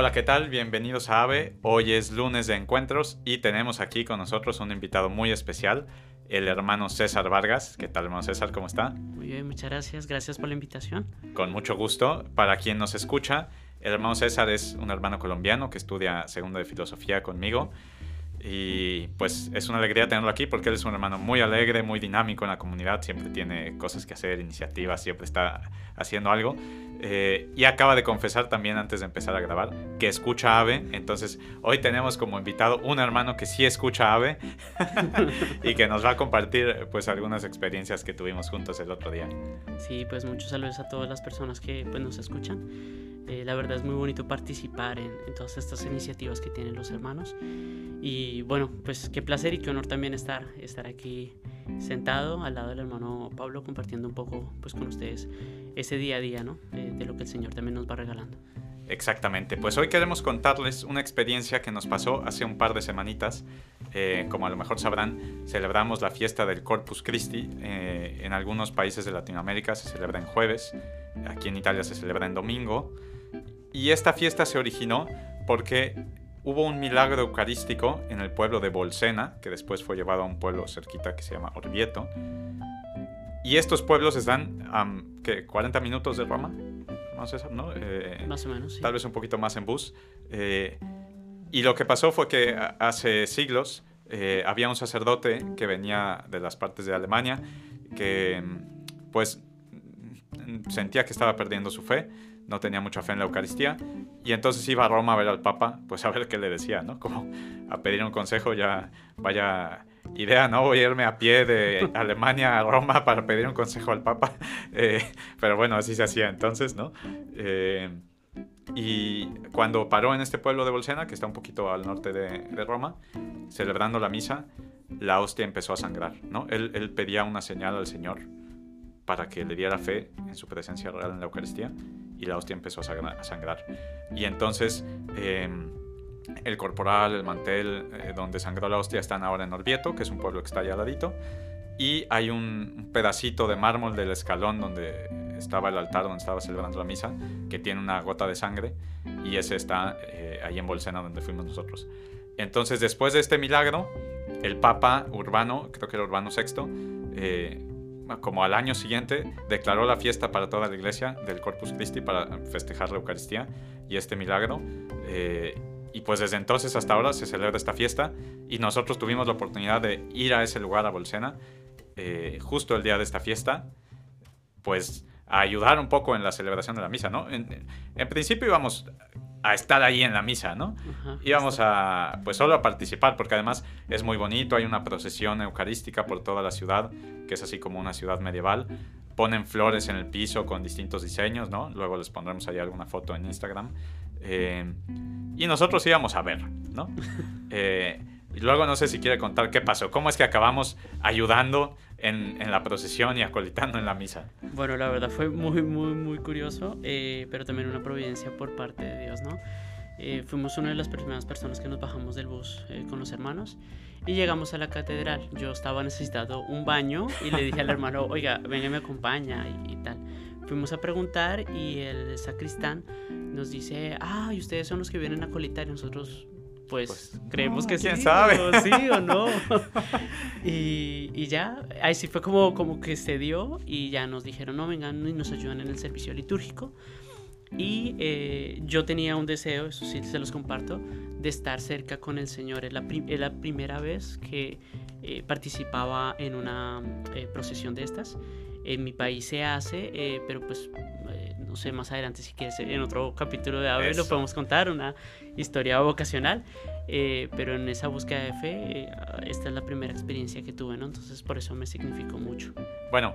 Hola, ¿qué tal? Bienvenidos a AVE. Hoy es lunes de encuentros y tenemos aquí con nosotros un invitado muy especial, el hermano César Vargas. ¿Qué tal, hermano César? ¿Cómo está? Muy bien, muchas gracias. Gracias por la invitación. Con mucho gusto. Para quien nos escucha, el hermano César es un hermano colombiano que estudia segundo de filosofía conmigo. Y pues es una alegría tenerlo aquí porque él es un hermano muy alegre, muy dinámico en la comunidad, siempre tiene cosas que hacer, iniciativas, siempre está haciendo algo. Eh, y acaba de confesar también antes de empezar a grabar que escucha Ave. Entonces hoy tenemos como invitado un hermano que sí escucha Ave y que nos va a compartir pues algunas experiencias que tuvimos juntos el otro día. Sí, pues muchos saludos a todas las personas que pues, nos escuchan. Eh, la verdad es muy bonito participar en, en, todas estas iniciativas que tienen los hermanos. Y bueno, pues qué placer y qué honor también estar, estar aquí sentado al lado del hermano Pablo compartiendo un poco pues con ustedes ese día a día, ¿no? De, de lo que el Señor también nos va regalando. Exactamente, pues hoy queremos contarles una experiencia que nos pasó hace un par de semanitas. Eh, como a lo mejor sabrán, celebramos la fiesta del Corpus Christi. Eh, en algunos países de Latinoamérica se celebra en jueves, aquí en Italia se celebra en domingo. Y esta fiesta se originó porque hubo un milagro eucarístico en el pueblo de Bolsena, que después fue llevado a un pueblo cerquita que se llama Orvieto. Y estos pueblos están a um, 40 minutos de Roma, más, eso, ¿no? Eh, más o menos, sí. Tal vez un poquito más en bus. Eh, y lo que pasó fue que hace siglos eh, había un sacerdote que venía de las partes de Alemania que pues sentía que estaba perdiendo su fe no tenía mucha fe en la Eucaristía y entonces iba a Roma a ver al Papa, pues a ver qué le decía, ¿no? Como a pedir un consejo, ya vaya idea, ¿no? Voy a irme a pie de Alemania a Roma para pedir un consejo al Papa, eh, pero bueno, así se hacía entonces, ¿no? Eh, y cuando paró en este pueblo de Bolsena, que está un poquito al norte de, Roma, celebrando la misa, la hostia empezó a sangrar, ¿no? Él pedía una señal al Señor para que le diera fe en su presencia real en la Eucaristía y la hostia empezó a sangrar. Y entonces em, el corporal, el mantel eh, donde sangró la hostia están ahora en Orvieto, que es un pueblo que está allá al ladito. Y hay un pedacito de mármol del escalón donde estaba el altar, donde estaba celebrando la misa, que tiene una gota de sangre. Y ese está eh, ahí en Bolsena, donde fuimos nosotros. Entonces, después de este milagro, el Papa Urbano, creo que era Urbano VI, eh, como al año siguiente, declaró la fiesta para toda la iglesia del Corpus Christi para festejar la Eucaristía y este milagro. Eh, y pues desde entonces hasta ahora se celebra esta fiesta y nosotros tuvimos la oportunidad de ir a ese lugar, a Bolsena, eh, justo el día de esta fiesta, pues a ayudar un poco en la celebración de la misa, ¿no? En, en principio íbamos a estar ahí en la misa, ¿no? Íbamos a, pues solo a participar, porque además es muy bonito, hay una procesión eucarística por toda la ciudad, que es así como una ciudad medieval. Ponen flores en el piso con distintos diseños, ¿no? Luego les pondremos ahí alguna foto en Instagram. Eh, y nosotros íbamos a ver, ¿no? Eh, y luego no sé si quiere contar qué pasó, cómo es que acabamos ayudando en, en, la procesión y acolitando en la misa. Bueno, la verdad fue muy, muy, muy curioso, eh, pero también una providencia por parte de Dios, ¿no? Eh, fuimos una de las primeras personas que nos bajamos del bus eh, con los hermanos y llegamos a la catedral. Yo estaba necesitando un baño y le dije al hermano, oiga, venga, me acompaña y, y tal. Fuimos a preguntar y el sacristán nos dice, ah, y ustedes son los que vienen a colitar y nosotros pues, pues, creemos que ¿quién sí, sabe? O sí o no. y, y, ya, ahí sí fue como, como que se dio y ya nos dijeron, no, vengan y nos ayudan en el servicio litúrgico. Y eh, yo tenía un deseo, eso sí se los comparto, de estar cerca con el Señor. Es la, es la primera vez que eh, participaba en una eh, procesión de estas. En mi país se hace, eh, pero pues no sé, más adelante si quieres en otro capítulo de Ave lo podemos contar, una historia vocacional, eh, pero en esa búsqueda de fe, eh, esta es la primera experiencia que tuve, ¿no? Entonces por eso me significó mucho. Bueno,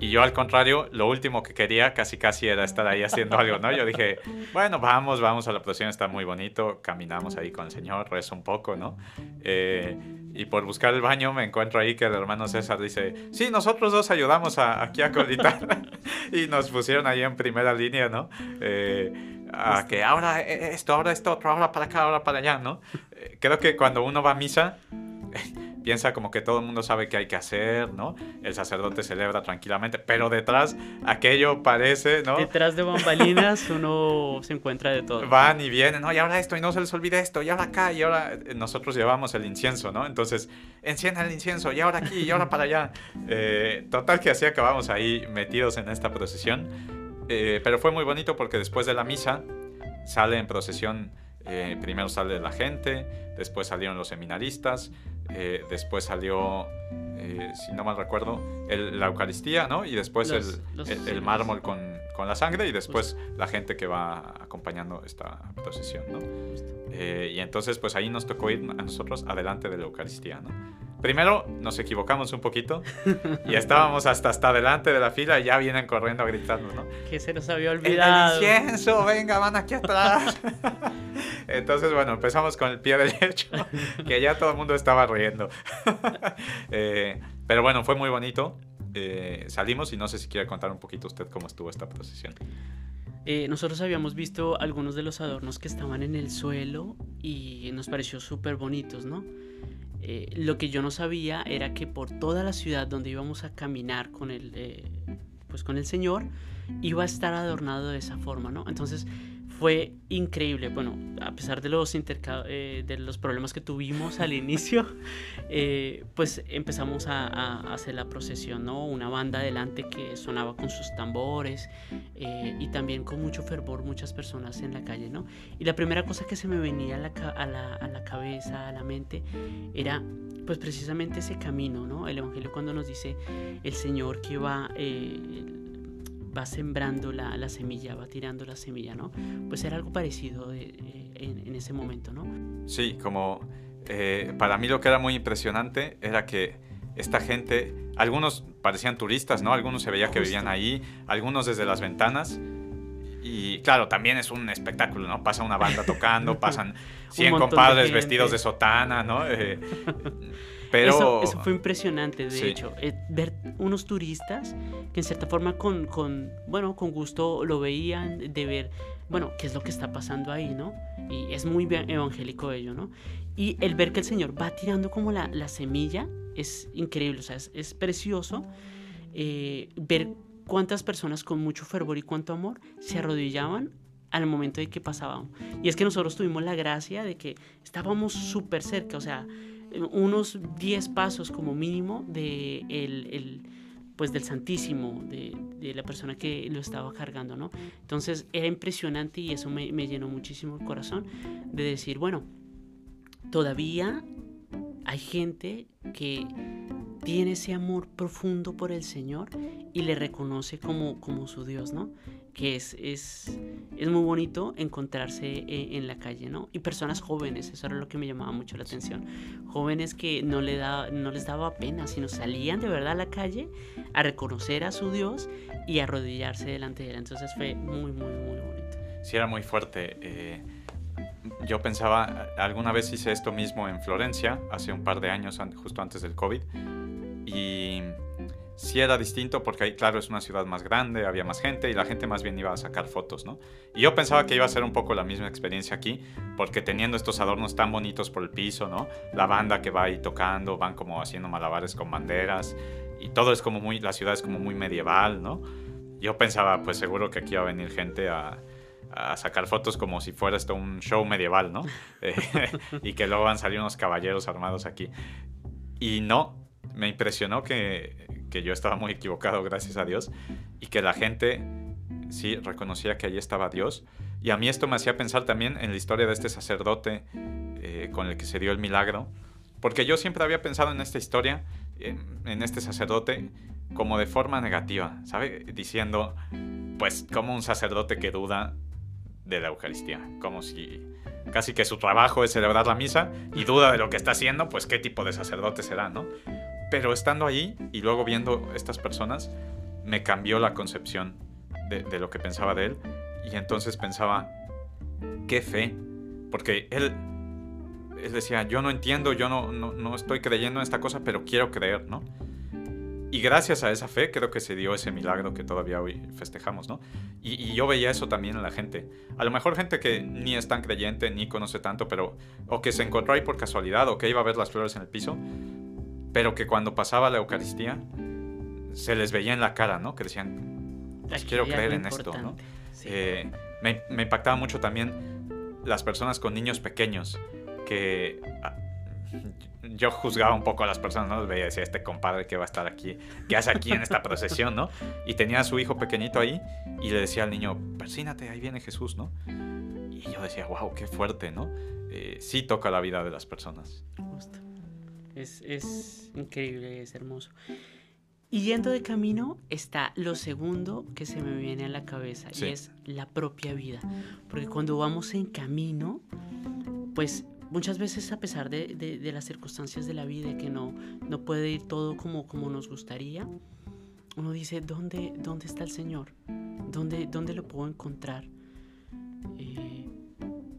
y yo al contrario, lo último que quería casi casi era estar ahí haciendo algo, ¿no? Yo dije, bueno, vamos, vamos a la procesión, está muy bonito, caminamos ahí con el Señor, rezo un poco, ¿no? Eh, y por buscar el baño me encuentro ahí que el hermano César dice, sí, nosotros dos ayudamos aquí a colitar. y nos pusieron ahí en primera línea, ¿no? Eh, a que ahora esto, ahora esto, ahora para acá, ahora para allá, ¿no? Eh, creo que cuando uno va a misa piensa como que todo el mundo sabe qué hay que hacer, ¿no? El sacerdote celebra tranquilamente, pero detrás aquello parece, ¿no? Detrás de bambalinas uno se encuentra de todo. Van y vienen, ¿no? Y ahora esto, y no se les olvide esto, y ahora acá, y ahora nosotros llevamos el incienso, ¿no? Entonces, encienda el incienso, y ahora aquí, y ahora para allá. Eh, total que así acabamos ahí metidos en esta procesión. Eh, pero fue muy bonito porque después de la misa sale en procesión, eh, primero sale la gente, después salieron los seminaristas, eh, después salió, eh, si no mal recuerdo, la Eucaristía, ¿no? Y después el, mármol con, con, la sangre y después la gente que va acompañando esta procesión, ¿no? y entonces pues ahí nos tocó ir a nosotros adelante de la Eucaristía, ¿no? Primero nos equivocamos un poquito y estábamos hasta, hasta adelante de la fila y ya vienen corriendo gritando, ¿no? Que se nos había olvidado. El, incienso, venga, van aquí atrás. Entonces, bueno, empezamos con el pie derecho, que ya todo el mundo estaba riendo. Eh, pero bueno, fue muy bonito. Eh, salimos y no sé si quiere contar un poquito usted cómo estuvo esta procesión. Eh, nosotros habíamos visto algunos de los adornos que estaban en el suelo y nos pareció súper bonitos, ¿no? Lo que yo no sabía era que por toda la ciudad donde íbamos a caminar con el, pues con el Señor, iba a estar adornado de esa forma, ¿no? Entonces fue increíble. Bueno, a pesar de los, eh, de los problemas que tuvimos al inicio, eh, pues empezamos a, hacer la procesión, ¿no? Una banda adelante que sonaba con sus tambores eh, y también con mucho fervor muchas personas en la calle, ¿no? Y la primera cosa que se me venía a la, a la, a la cabeza, a la mente, era pues precisamente ese camino, ¿no? El Evangelio cuando nos dice el Señor que va va sembrando la, la, semilla, va tirando la semilla, ¿no? Pues era algo parecido eh, en, ese momento, ¿no? Sí, como eh, para mí lo que era muy impresionante era que esta gente, algunos parecían turistas, ¿no? Algunos se veía que vivían ahí, algunos desde las ventanas. Y claro, también es un espectáculo, ¿no? Pasa una banda tocando, pasan 100 compadres vestidos de sotana, ¿no? Eh, eso, fue impresionante, de hecho, eh, ver unos turistas que en cierta forma con, con, bueno, con gusto lo veían, de ver, bueno, qué es lo que está pasando ahí, ¿no? Y es muy evangélico ello, ¿no? Y el ver que el Señor va tirando como la, la semilla es increíble, o sea, es, precioso eh, ver cuántas personas con mucho fervor y cuánto amor se arrodillaban al momento de que pasábamos. Y es que nosotros tuvimos la gracia de que estábamos súper cerca, o sea, unos 10 pasos como mínimo de el, pues del Santísimo, de, la persona que lo estaba cargando, ¿no? Entonces era impresionante y eso me, me llenó muchísimo el corazón de decir, bueno, todavía hay gente que tiene ese amor profundo por el Señor y le reconoce como, como su Dios, ¿no? que es, es, es muy bonito encontrarse e, en, la calle, ¿no? Y personas jóvenes, eso era lo que me llamaba mucho la atención. Jóvenes que no, le da, no les daba pena, sino salían de verdad a la calle a reconocer a su Dios y a arrodillarse delante de él. Entonces fue muy, muy, muy bonito. Sí, era muy fuerte. Eh, yo pensaba, alguna vez hice esto mismo en Florencia, hace un par de años, justo antes del COVID, y sí era distinto porque ahí, claro, es una ciudad más grande, había más gente y la gente más bien iba a sacar fotos, ¿no? Y yo pensaba que iba a ser un poco la misma experiencia aquí, porque teniendo estos adornos tan bonitos por el piso, ¿no? La banda que va ahí tocando, van como haciendo malabares con banderas y todo es como muy, la ciudad es como muy medieval, ¿no? Yo pensaba, pues seguro que aquí iba a venir gente a, a sacar fotos como si fuera esto un show medieval, ¿no? y que luego van a salir unos caballeros armados aquí. Y no, me impresionó que que yo estaba muy equivocado, gracias a Dios, y que la gente sí reconocía que allí estaba Dios. Y a mí esto me hacía pensar también en la historia de este sacerdote eh, con el que se dio el milagro, porque yo siempre había pensado en esta historia, en, este sacerdote, como de forma negativa, ¿sabe? Diciendo, pues, como un sacerdote que duda de la Eucaristía, como si casi que su trabajo es celebrar la misa y duda de lo que está haciendo, pues qué tipo de sacerdote será, ¿no? Pero estando ahí y luego viendo estas personas, me cambió la concepción de, lo que pensaba de él. Y entonces pensaba, qué fe. Porque él, él decía, yo no entiendo, yo no, no, estoy creyendo en esta cosa, pero quiero creer, ¿no? Y gracias a esa fe creo que se dio ese milagro que todavía hoy festejamos, ¿no? Y, y, yo veía eso también en la gente. A lo mejor gente que ni es tan creyente, ni conoce tanto, pero o que se encontró ahí por casualidad, o que iba a ver las flores en el piso, pero que cuando pasaba la Eucaristía se les veía en la cara, ¿no? Que decían, pues quiero creer en esto, ¿no? Eh, me, me impactaba mucho también las personas con niños pequeños que ah, yo juzgaba un poco a las personas, ¿no? Veía, decía, este compadre que va a estar aquí, ¿qué hace aquí en esta procesión, ¿no? Y tenía a su hijo pequeñito ahí y le decía al niño, persínate, ahí viene Jesús, ¿no? Y yo decía, wow, qué fuerte, ¿no? Eh, sí toca la vida de las personas. Es, es increíble, es hermoso. Y yendo de camino está lo segundo que se me viene a la cabeza y es la propia vida. Porque cuando vamos en camino, pues muchas veces a pesar de, de, las circunstancias de la vida, que no, no puede ir todo como, como nos gustaría, uno dice, ¿dónde, dónde está el Señor? ¿Dónde, dónde lo puedo encontrar? Eh,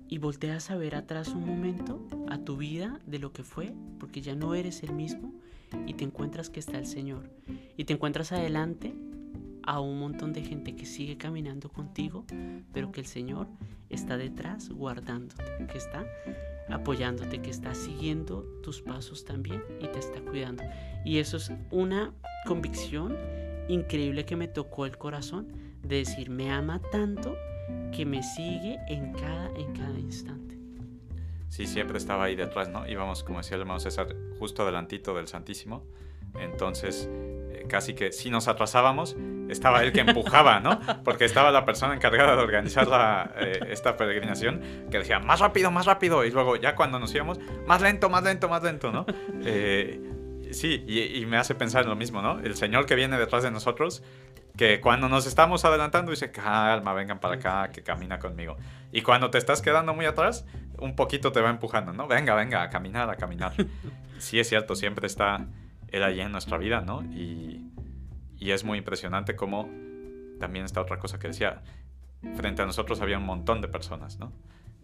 y volteas a ver atrás un momento a tu vida de lo que fue, porque ya no eres el mismo y te encuentras que está el Señor. Y te encuentras adelante a un montón de gente que sigue caminando contigo, pero que el Señor está detrás guardándote, que está apoyándote, que está siguiendo tus pasos también y te está cuidando. Y eso es una convicción increíble que me tocó el corazón de decir, me ama tanto que me sigue en cada, en cada instante. Sí, siempre estaba ahí detrás, ¿no? Íbamos, como decía el hermano César, justo adelantito del Santísimo. Entonces, eh, casi que si nos atrasábamos, estaba él que empujaba, ¿no? Porque estaba la persona encargada de organizar la, eh, esta peregrinación que decía, más rápido, más rápido. Y luego, ya cuando nos íbamos, más lento, más lento, más lento, ¿no? Eh, sí, y, y, me hace pensar en lo mismo, ¿no? El Señor que viene detrás de nosotros que cuando nos estamos adelantando dice, calma, vengan para acá, que camina conmigo. Y cuando te estás quedando muy atrás, un poquito te va empujando, ¿no? Venga, venga, a caminar, a caminar. sí es cierto, siempre está Él allí en nuestra vida, ¿no? Y, y es muy impresionante cómo también está otra cosa que decía, frente a nosotros había un montón de personas, ¿no?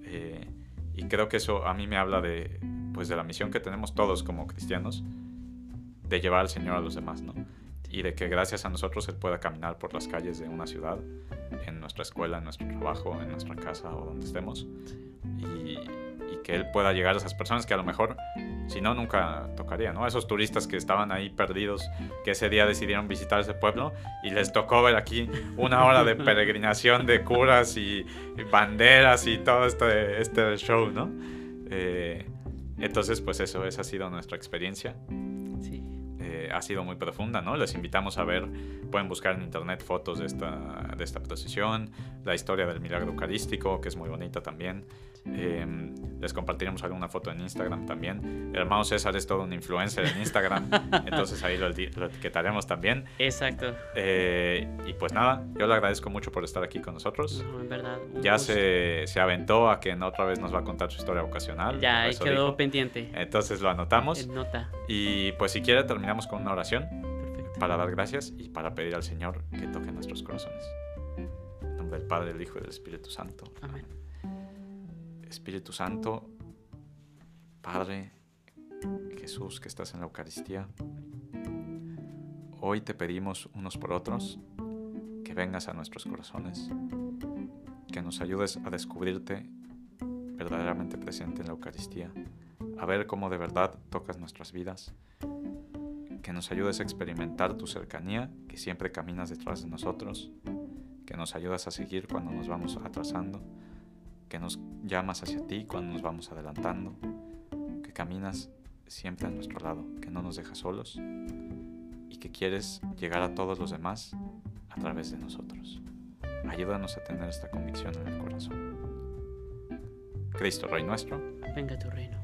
Eh, y creo que eso a mí me habla de, pues, de la misión que tenemos todos como cristianos, de llevar al Señor a los demás, ¿no? Y de que gracias a nosotros Él pueda caminar por las calles de una ciudad, en nuestra escuela, en nuestro trabajo, en nuestra casa o donde estemos. Y, que Él pueda llegar a esas personas que a lo mejor, si no, nunca tocaría, ¿no? Esos turistas que estaban ahí perdidos, que ese día decidieron visitar ese pueblo y les tocó ver aquí una hora de peregrinación de curas y, banderas y todo este, este show, ¿no? Eh, entonces, pues eso, esa ha sido nuestra experiencia ha sido muy profunda, ¿no? Les invitamos a ver, pueden buscar en internet fotos de esta, de esta procesión, la historia del milagro eucarístico, que es muy bonita también. Em, les compartiremos alguna foto en Instagram también. El hermano César es todo un influencer en Instagram, entonces ahí lo, etiquetaremos también. Exacto. Eh, y pues nada, yo le agradezco mucho por estar aquí con nosotros. en verdad. Ya se, se, aventó a que otra vez nos va a contar su historia vocacional. Ya, ahí quedó pendiente. Entonces lo anotamos. Nota. Y pues si quiere terminamos con una oración para dar gracias y para pedir al Señor que toque nuestros corazones. En nombre del Padre, del Hijo y del Espíritu Santo. Amén. Espíritu Santo, Padre Jesús que estás en la Eucaristía, hoy te pedimos unos por otros que vengas a nuestros corazones, que nos ayudes a descubrirte verdaderamente presente en la Eucaristía, a ver cómo de verdad tocas nuestras vidas, que nos ayudes a experimentar tu cercanía, que siempre caminas detrás de nosotros, que nos ayudas a seguir cuando nos vamos atrasando que nos llamas hacia ti cuando nos vamos adelantando, que caminas siempre a nuestro lado, que no nos dejas solos y que quieres llegar a todos los demás a través de nosotros. Ayúdanos a tener esta convicción en el corazón. Cristo, Rey nuestro, venga tu reino.